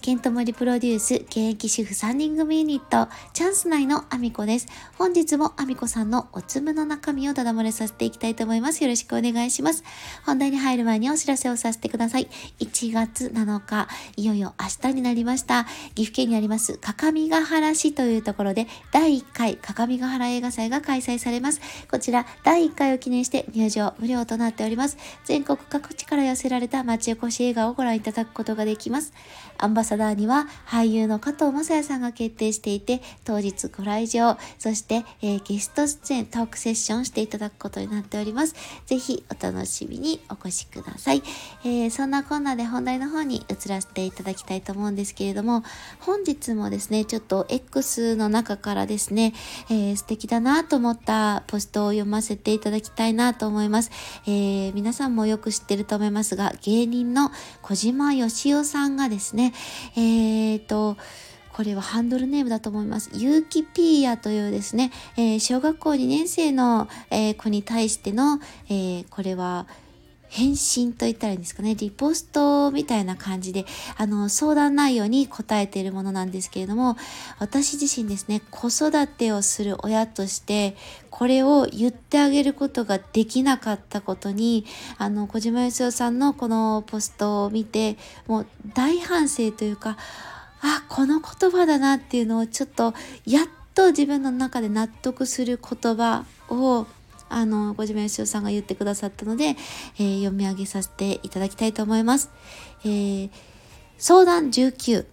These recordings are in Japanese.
ケントモリプロデュース現役主婦3人組ユニットチャンス内のアミコです本日もアミコさんのおつむの中身をただ漏れさせていきたいと思いますよろしくお願いします本題に入る前にお知らせをさせてください。1月7日、いよいよ明日になりました。岐阜県にあります、各務原市というところで、第1回各務原映画祭が開催されます。こちら、第1回を記念して入場無料となっております。全国各地から寄せられた町おこし映画をご覧いただくことができます。アンバサダーには俳優の加藤雅也さんが決定していて、当日ご来場、そして、えー、ゲスト出演、トークセッションしていただくことになっております。ぜひお楽しみにお越しください。えー、そんなこんなで本題の方に移らせていただきたいと思うんですけれども、本日もですね、ちょっと X の中からですね、えー、素敵だなと思ったポストを読ませていただきたいなと思います。え、皆さんもよく知ってると思いますが、芸人の小島よしおさんがですね、えーと、これはハンドルネームだと思います。ゆうきピーヤというですね、えー、小学校2年生の、えー、子に対しての、えー、これは返信と言ったらいいんですかね、リポストみたいな感じで、あの、相談内容に答えているものなんですけれども、私自身ですね、子育てをする親として、これを言ってあげることができなかったことに、あの、小島よしおさんのこのポストを見て、もう大反省というか、あ、この言葉だなっていうのをちょっと、やっと自分の中で納得する言葉をあの、小島よしおさんが言ってくださったので、えー、読み上げさせていただきたいと思います。えー、相談19。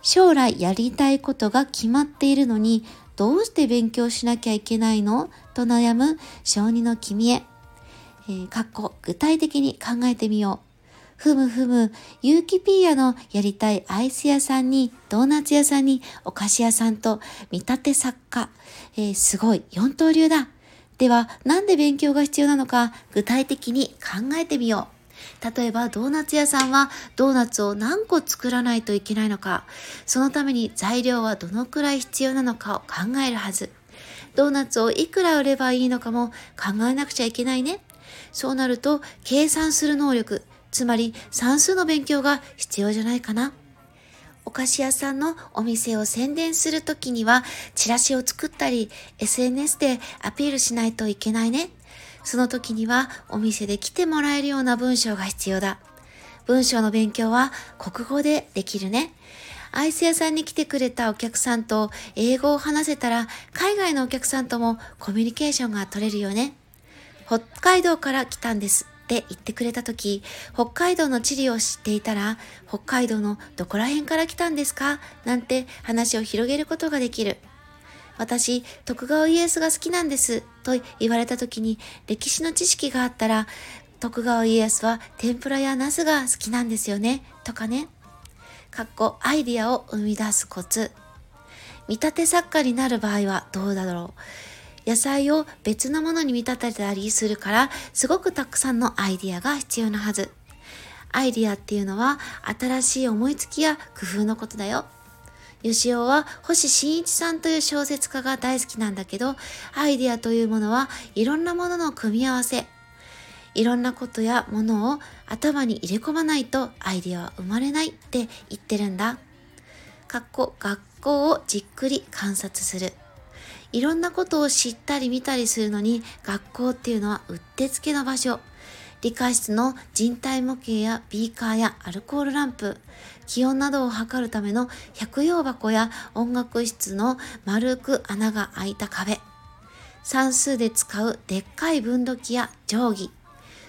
将来やりたいことが決まっているのに、どうして勉強しなきゃいけないの？と悩む小児の君へ。えー、かっこ具体的に考えてみよう。ふむふむ、ユーキピーヤのやりたいアイス屋さんに、ドーナツ屋さんに、お菓子屋さんと、見立て作家。えー、すごい、四刀流だ。では、なんで勉強が必要なのか具体的に考えてみよう。例えば、ドーナツ屋さんはドーナツを何個作らないといけないのか、そのために材料はどのくらい必要なのかを考えるはず。ドーナツをいくら売ればいいのかも考えなくちゃいけないね。そうなると、計算する能力、つまり算数の勉強が必要じゃないかな。お菓子屋さんのお店を宣伝するときには、チラシを作ったり、SNS でアピールしないといけないね。その時には、お店で来てもらえるような文章が必要だ。文章の勉強は国語でできるね。アイス屋さんに来てくれたお客さんと英語を話せたら、海外のお客さんともコミュニケーションが取れるよね。北海道から来たんです。って言ってくれた時、北海道の地理を知っていたら、北海道のどこら辺から来たんですか？なんて話を広げることができる。私、徳川家康が好きなんです。と言われた時に、歴史の知識があったら、徳川家康は天ぷらやナスが好きなんですよね。とかね。かっこアイディアを生み出すコツ。見立て作家になる場合はどうだろう？野菜を別のものに見立てたりするから、すごくたくさんのアイディアが必要なはず。アイディアっていうのは、新しい思いつきや工夫のことだよ。吉尾は星新一さんという小説家が大好きなんだけど、アイディアというものはいろんなものの組み合わせ。いろんなことやものを頭に入れ込まないとアイディアは生まれないって言ってるんだ。かっこ学校をじっくり観察する。いろんなことを知ったり見たりするのに学校っていうのはうってつけの場所。理科室の人体模型やビーカーやアルコールランプ、気温などを測るための百葉箱や音楽室の丸く穴が開いた壁、算数で使うでっかい分度器や定規、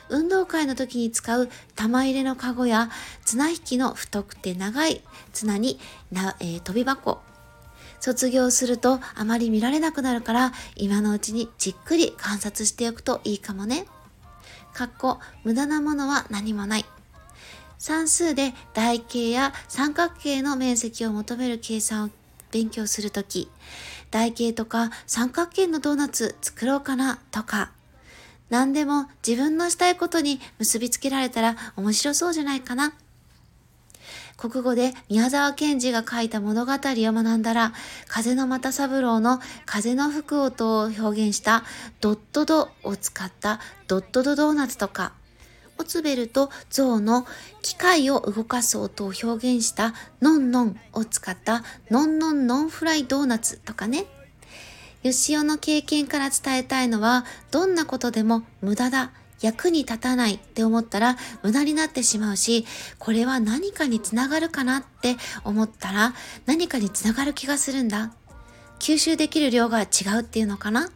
運動会の時に使う玉入れのカゴや綱引きの太くて長い綱に、えー、飛び箱、卒業するとあまり見られなくなるから今のうちにじっくり観察しておくといいかもね。かっこ無駄なものは何もない。算数で台形や三角形の面積を求める計算を勉強するとき、台形とか三角形のドーナツ作ろうかなとか、何でも自分のしたいことに結びつけられたら面白そうじゃないかな。国語で宮沢賢治が書いた物語を学んだら、風の又三郎の風の吹く音を表現したドットドを使ったドットドドーナツとか、オツベルとゾウの機械を動かす音を表現したノンノンを使ったノンノンノンフライドーナツとかね。よしおの経験から伝えたいのは、どんなことでも無駄だ、役に立たないって思ったら無駄になってしまうし、これは何かにつながるかなって思ったら何かにつながる気がするんだ。吸収できる量が違うっていうのかな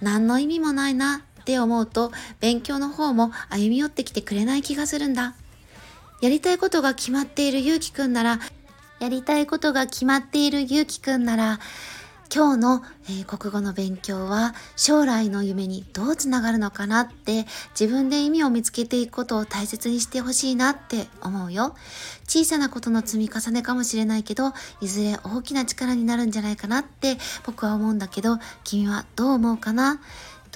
何の意味もないなって思うと勉強の方も歩み寄ってきてくれない気がするんだ。やりたいことが決まっているゆうきくんなら、やりたいことが決まっているゆうきくんなら、今日の、え、国語の勉強は将来の夢にどうつながるのかなって自分で意味を見つけていくことを大切にしてほしいなって思うよ。小さなことの積み重ねかもしれないけど、いずれ大きな力になるんじゃないかなって僕は思うんだけど、君はどう思うかな？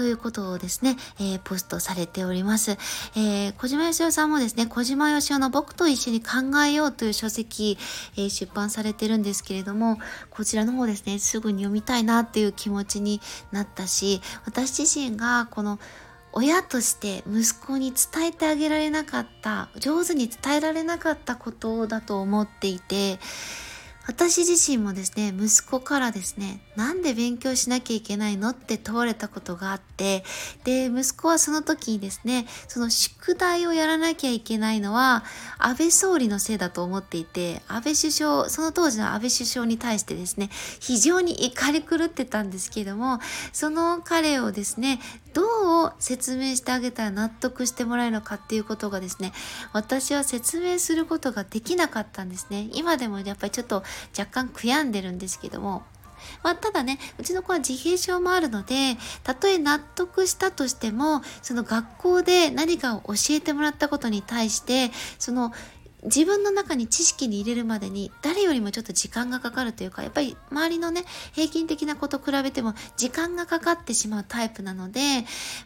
ということをですね、えー、ポストされております。えー、小島よしおさんもですね、小島よしおの僕と一緒に考えようという書籍、えー、出版されてるんですけれども、こちらの方ですね、すぐに読みたいなっていう気持ちになったし、私自身がこの親として息子に伝えてあげられなかった、上手に伝えられなかったことだと思っていて、私自身もですね、息子からですね、なんで勉強しなきゃいけないのって問われたことがあって、で、息子はその時にですね、その宿題をやらなきゃいけないのは、安倍総理のせいだと思っていて、安倍首相、その当時の安倍首相に対してですね、非常に怒り狂ってたんですけども、その彼をですね、どう説明してあげたら納得してもらえるのかっていうことがですね、私は説明することができなかったんですね。今でもやっぱりちょっと若干悔やんでるんですけども、まあ、ただね、うちの子は自閉症もあるので、たとえ納得したとしても、その学校で何かを教えてもらったことに対して、その自分の中に知識に入れるまでに誰よりもちょっと時間がかかるというかやっぱり周りのね平均的な子と比べても時間がかかってしまうタイプなので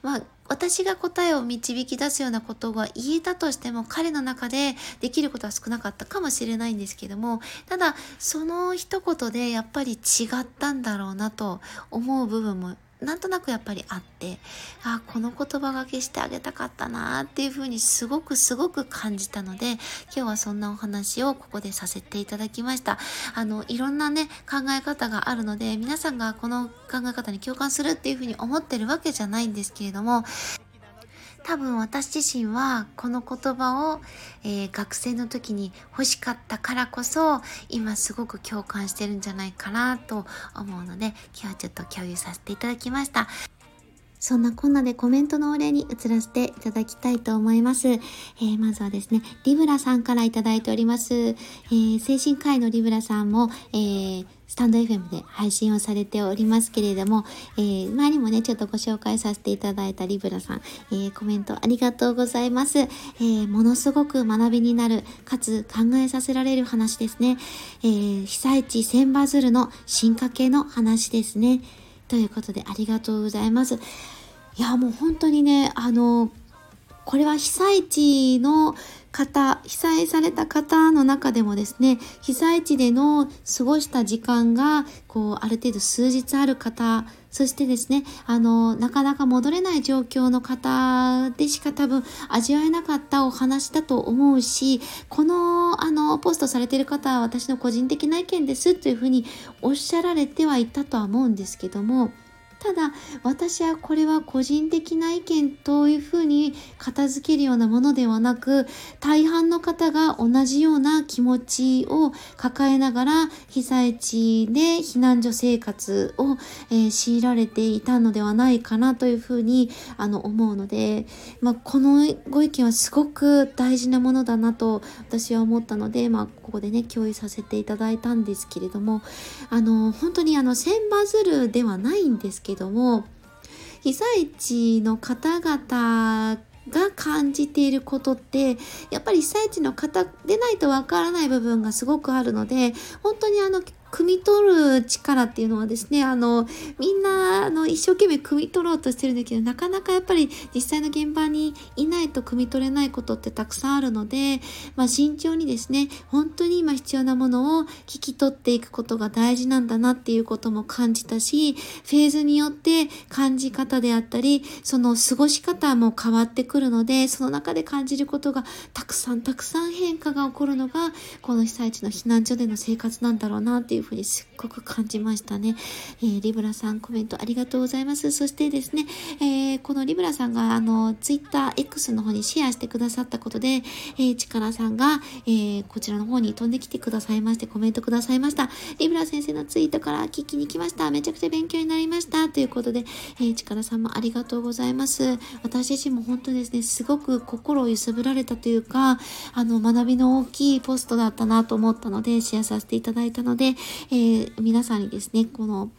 まあ私が答えを導き出すようなことが言えたとしても彼の中でできることは少なかったかもしれないんですけどもただその一言でやっぱり違ったんだろうなと思う部分もなんとなくやっぱりあってあこの言葉がけしてあげたかったなっていうふうにすごくすごく感じたので今日はそんなお話をここでさせていただきました。あのいろんなね考え方があるので皆さんがこの考え方に共感するっていうふうに思ってるわけじゃないんですけれども多分私自身はこの言葉を、えー、学生の時に欲しかったからこそ今すごく共感してるんじゃないかなと思うので今日はちょっと共有させていただきました。そんなこんなでコメントのお礼に移らせていただきたいと思います。えー、まずはですね、リブラさんからいただいております。えー、精神科医のリブラさんも、えー、スタンド FM で配信をされておりますけれども、えー、前にもね、ちょっとご紹介させていただいたリブラさん、えー、コメントありがとうございます。えー、ものすごく学びになる、かつ考えさせられる話ですね。え、被災地千羽鶴の進化系の話ですね。ということでありがとうございます。いや、もう本当にね、あの、これは被災地の方、被災された方の中でもですね、被災地での過ごした時間が、こう、ある程度数日ある方、そしてですね、あの、なかなか戻れない状況の方でしか多分味わえなかったお話だと思うし、この、あの、ポストされている方は私の個人的な意見ですというふうにおっしゃられてはいたとは思うんですけども、ただ私はこれは個人的な意見というふうに片付けるようなものではなく大半の方が同じような気持ちを抱えながら被災地で避難所生活を、えー、強いられていたのではないかなというふうにあの思うので、まあ、このご意見はすごく大事なものだなと私は思ったので、まあ、ここでね共有させていただいたんですけれどもあの本当にあの千羽鶴ではないんですけどけども被災地の方々が感じていることってやっぱり被災地の方でないとわからない部分がすごくあるので本当にあの汲み取る力っていうのはですね、あの、みんな、あの、一生懸命汲み取ろうとしてるんだけど、なかなかやっぱり実際の現場にいないと汲み取れないことってたくさんあるので、まあ、慎重にですね、本当に今必要なものを聞き取っていくことが大事なんだなっていうことも感じたし、フェーズによって感じ方であったり、その過ごし方も変わってくるので、その中で感じることがたくさんたくさん変化が起こるのが、この被災地の避難所での生活なんだろうなっていうふうにすっごく感じましたね。えー、リブラさんコメントありがとうございます。そしてですね、えー、このリブラさんがあの、ツイッター X の方にシェアしてくださったことで、えー、力さんが、え、こちらの方に飛んできてくださいましてコメントくださいました。リブラ先生のツイートから聞きに来ました。めちゃくちゃ勉強になりました。ということで、えー、力さんもありがとうございます。私自身も本当ですね、すごく心を揺すぶられたというか、あの、学びの大きいポストだったなと思ったので、シェアさせていただいたので、えー、皆さんにですね、この、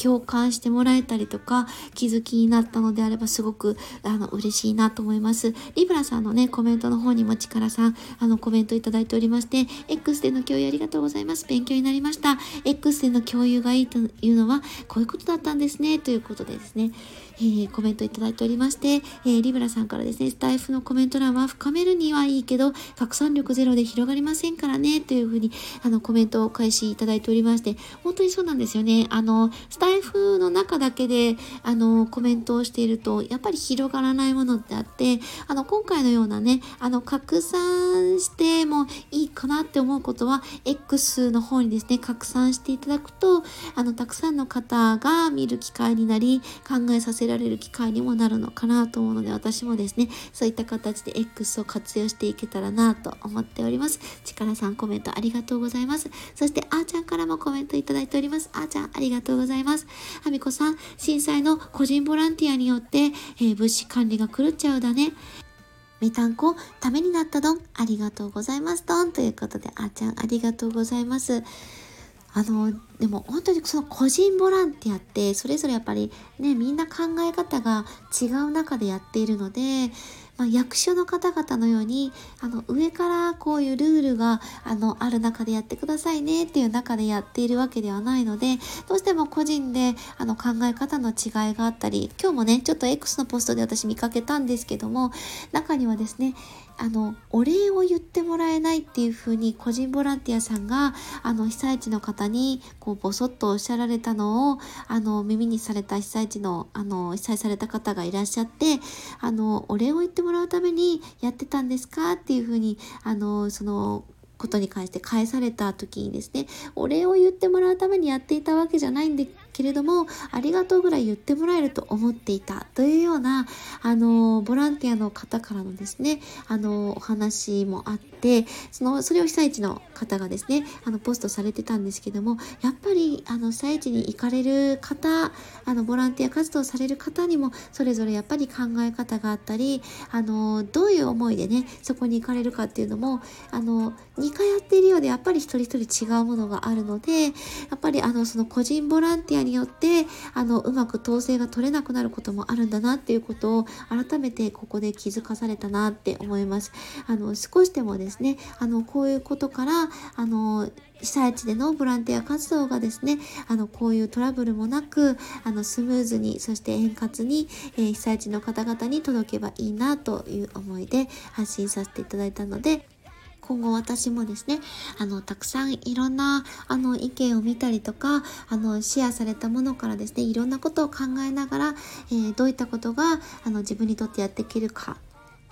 共感してもらえたりとか気づきになったのであればすごくあの嬉しいなと思います。リブラさんのねコメントの方にも力さんあのコメントいただいておりまして X での共有ありがとうございます。勉強になりました。X での共有がいいというのはこういうことだったんですねということでですね。えー、コメントいただいておりまして、えー、リブラさんからですね、スタイフのコメント欄は深めるにはいいけど、拡散力ゼロで広がりませんからね、というふうに、あの、コメントをお返しいただいておりまして、本当にそうなんですよね。あの、スタイフの中だけで、あの、コメントをしていると、やっぱり広がらないものってあって、あの、今回のようなね、あの、拡散してもいいかなって思うことは、X の方にですね、拡散していただくと、あの、たくさんの方が見る機会になり、考えさせられる機会にもなるのかなと思うので私もですねそういった形で X を活用していけたらなと思っております。力さんコメントありがとうございます。そしてあーちゃんからもコメントいただいております。あーちゃんありがとうございます。います。あみこさん震災の個人ボランティアによって、えー、物資管理が狂っちゃうだね。みたんこ、ためになったどん、ありがとうございますどん。ということで、あーちゃんありがとうございます。あのでも本当にその個人ボランティアってそれぞれやっぱりねみんな考え方が違う中でやっているのでまあ、役所の方々のようにあの上からこういうルールがあのある中でやってくださいねっていう中でやっているわけではないのでどうしても個人であの考え方の違いがあったり今日もねちょっと X のポストで私見かけたんですけども中にはですねあのお礼を言ってもらえないっていうふうに個人ボランティアさんがあの被災地の方にこうボソッとおっしゃられたのをあの耳にされた被災地のあの被災された方がいらっしゃってあのお礼を言ってもらうためにやってたんですかっていうふうにあのそのことに関して返された時にですねお礼を言ってもらうためにやっていたわけじゃないんでけれども、ありがとうぐらい言ってもらえると思っていたというような、あの、ボランティアの方からのですね、あの、お話もあって、その、それを被災地の方がですね、あの、ポストされてたんですけども、やっぱり、あの、被災地に行かれる方、あの、ボランティア活動される方にも、それぞれやっぱり考え方があったり、あの、どういう思いでね、そこに行かれるかっていうのも、あの、2回やっているようで、やっぱり一人一人違うものがあるので、やっぱり、あの、その個人ボランティアによってあのうまく統制が取れなくなることもあるんだなっていうことを改めてここで気づかされたなって思います。あの少しでもですねあのこういうことからあの被災地でのボランティア活動がですねあのこういうトラブルもなくあのスムーズにそして円滑に、えー、被災地の方々に届けばいいなという思いで発信させていただいたので今後私もですね、あの、たくさんいろんな、あの、意見を見たりとか、あの、シェアされたものからですね、いろんなことを考えながら、えー、どういったことが、あの、自分にとってやっていけるか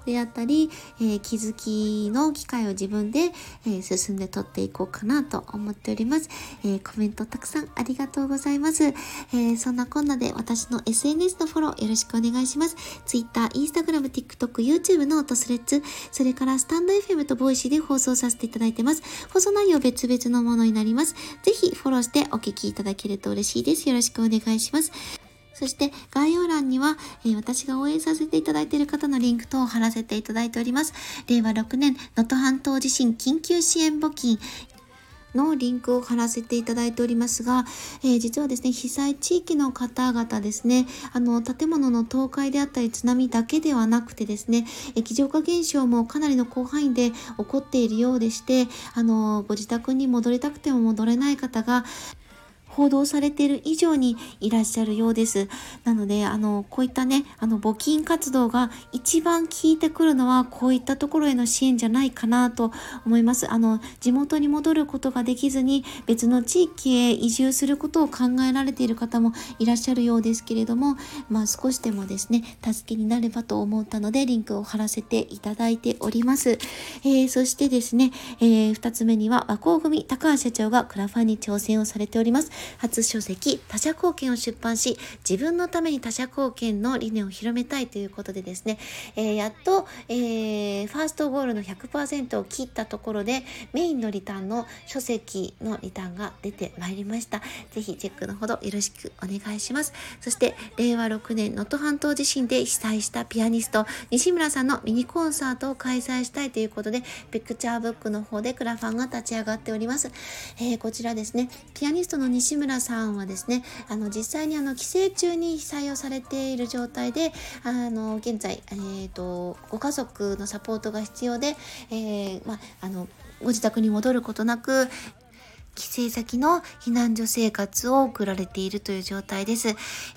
であったり、えー、気づきの機会を自分で、えー、進んで取っていこうかなと思っております、えー、コメントたくさんありがとうございます、えそんなこんなで私の SNS のフォローよろしくお願いします。Twitter、Instagram、TikTok、YouTube の音 Threads それからスタンド FM と Voicy で放送させていただいてます。放送内容別々のものになります。ぜひフォローしてお聞きいただけると嬉しいです。よろしくお願いします。そして概要欄には、えー、私が応援させていただいている方のリンク等を貼らせていただいております。令和6年能登半島地震緊急支援募金のリンクを貼らせていただいておりますが、えー、実はですね、被災地域の方々ですね、あの、建物の倒壊であったり津波だけではなくてですね、液状化現象もかなりの広範囲で起こっているようでして、あの、ご自宅に戻りたくても戻れない方が、報道されている以上にいらっしゃるようです。なので、あの、こういったね、あの、募金活動が一番効いてくるのは、こういったところへの支援じゃないかなと思います。あの、地元に戻ることができずに、別の地域へ移住することを考えられている方もいらっしゃるようですけれども、まあ、少しでもですね、助けになればと思ったので、リンクを貼らせていただいております。えー、そしてですね、えー、2つ目には、和光組高橋社長がクラファンに挑戦をされております。初書籍他者貢献を出版し自分のために他者貢献の理念を広めたいということでですね、えー、やっと、えー、ファーストゴールの100%を切ったところでメインのリターンの書籍のリターンが出てまいりました。ぜひチェックのほどよろしくお願いします。そして令和6年能登半島地震で被災したピアニスト西村さんのミニコンサートを開催したいということでピクチャーブックの方でクラファンが立ち上がっております、えー、こちらですね。ピアニストの西村さんはですねあの実際にあの寄生虫に被災をされている状態であの現在、えーと、ご家族のサポートが必要で、えー、まあのご自宅に戻ることなく帰省先の避難所生活を送られているという状態です。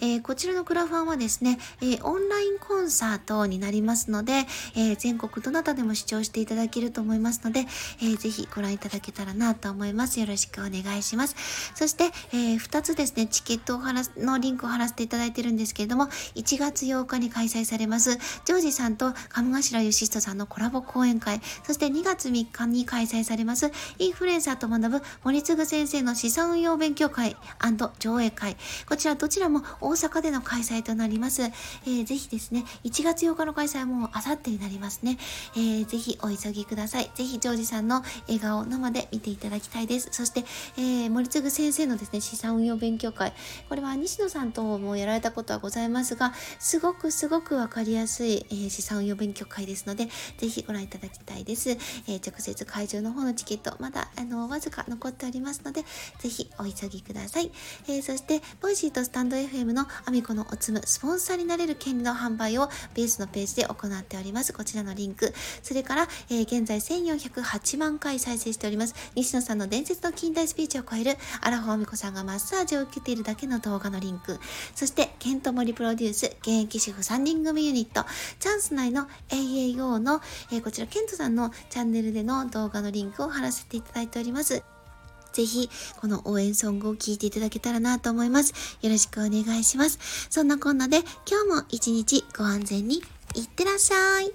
えー、こちらのクラファンはですね、えー、オンラインコンサートになりますので、えー、全国どなたでも視聴していただけると思いますので、えー、ぜひご覧いただけたらなと思います。よろしくお願いします。そして、え2つですね、チケットを貼らのリンクを貼らせていただいてるんですけれども、1月8日に開催されます、ジョージさんと鴨頭義人さんのコラボ講演会、そして2月3日に開催されます、インフルエンサーと学ぶ森次先生の資産運用勉強会上映会。こちらどちらも大阪での開催となります。えー、ぜひですね、1月8日の開催はもうあさってになりますね。えー、ぜひお急ぎください。ぜひジョージさんの笑顔を生で見ていただきたいです。そして、えー、森次先生のですね、資産運用勉強会。これは西野さんともやられたことはございますが、すごくすごくわかりやすい、えー、資産運用勉強会ですので、ぜひご覧いただきたいです。えー、直接会場の方のチケット、まだ、あの、わずか残っておりますおりますので、ぜひお急ぎください。えー、そして、 Voicy とスタンド FM のアミコのおつむ、スポンサーになれる権利の販売をベースのページで行っております。こちらのリンク。それから、えー、現在1408万回再生しております。西野さんの伝説の近大スピーチを超える、荒穂美子さんがマッサージを受けているだけの動画のリンク。そして、ケントモリプロデュース、現役主婦3人組ユニット、チャンス内の AAO の、えー、こちら、ケントさんのチャンネルでの動画のリンクを貼らせていただいております。ぜひ、この応援ソングを聴いていただけたらなと思います。よろしくお願いします。そんなこんなで、今日も一日ご安全にいってらっしゃい。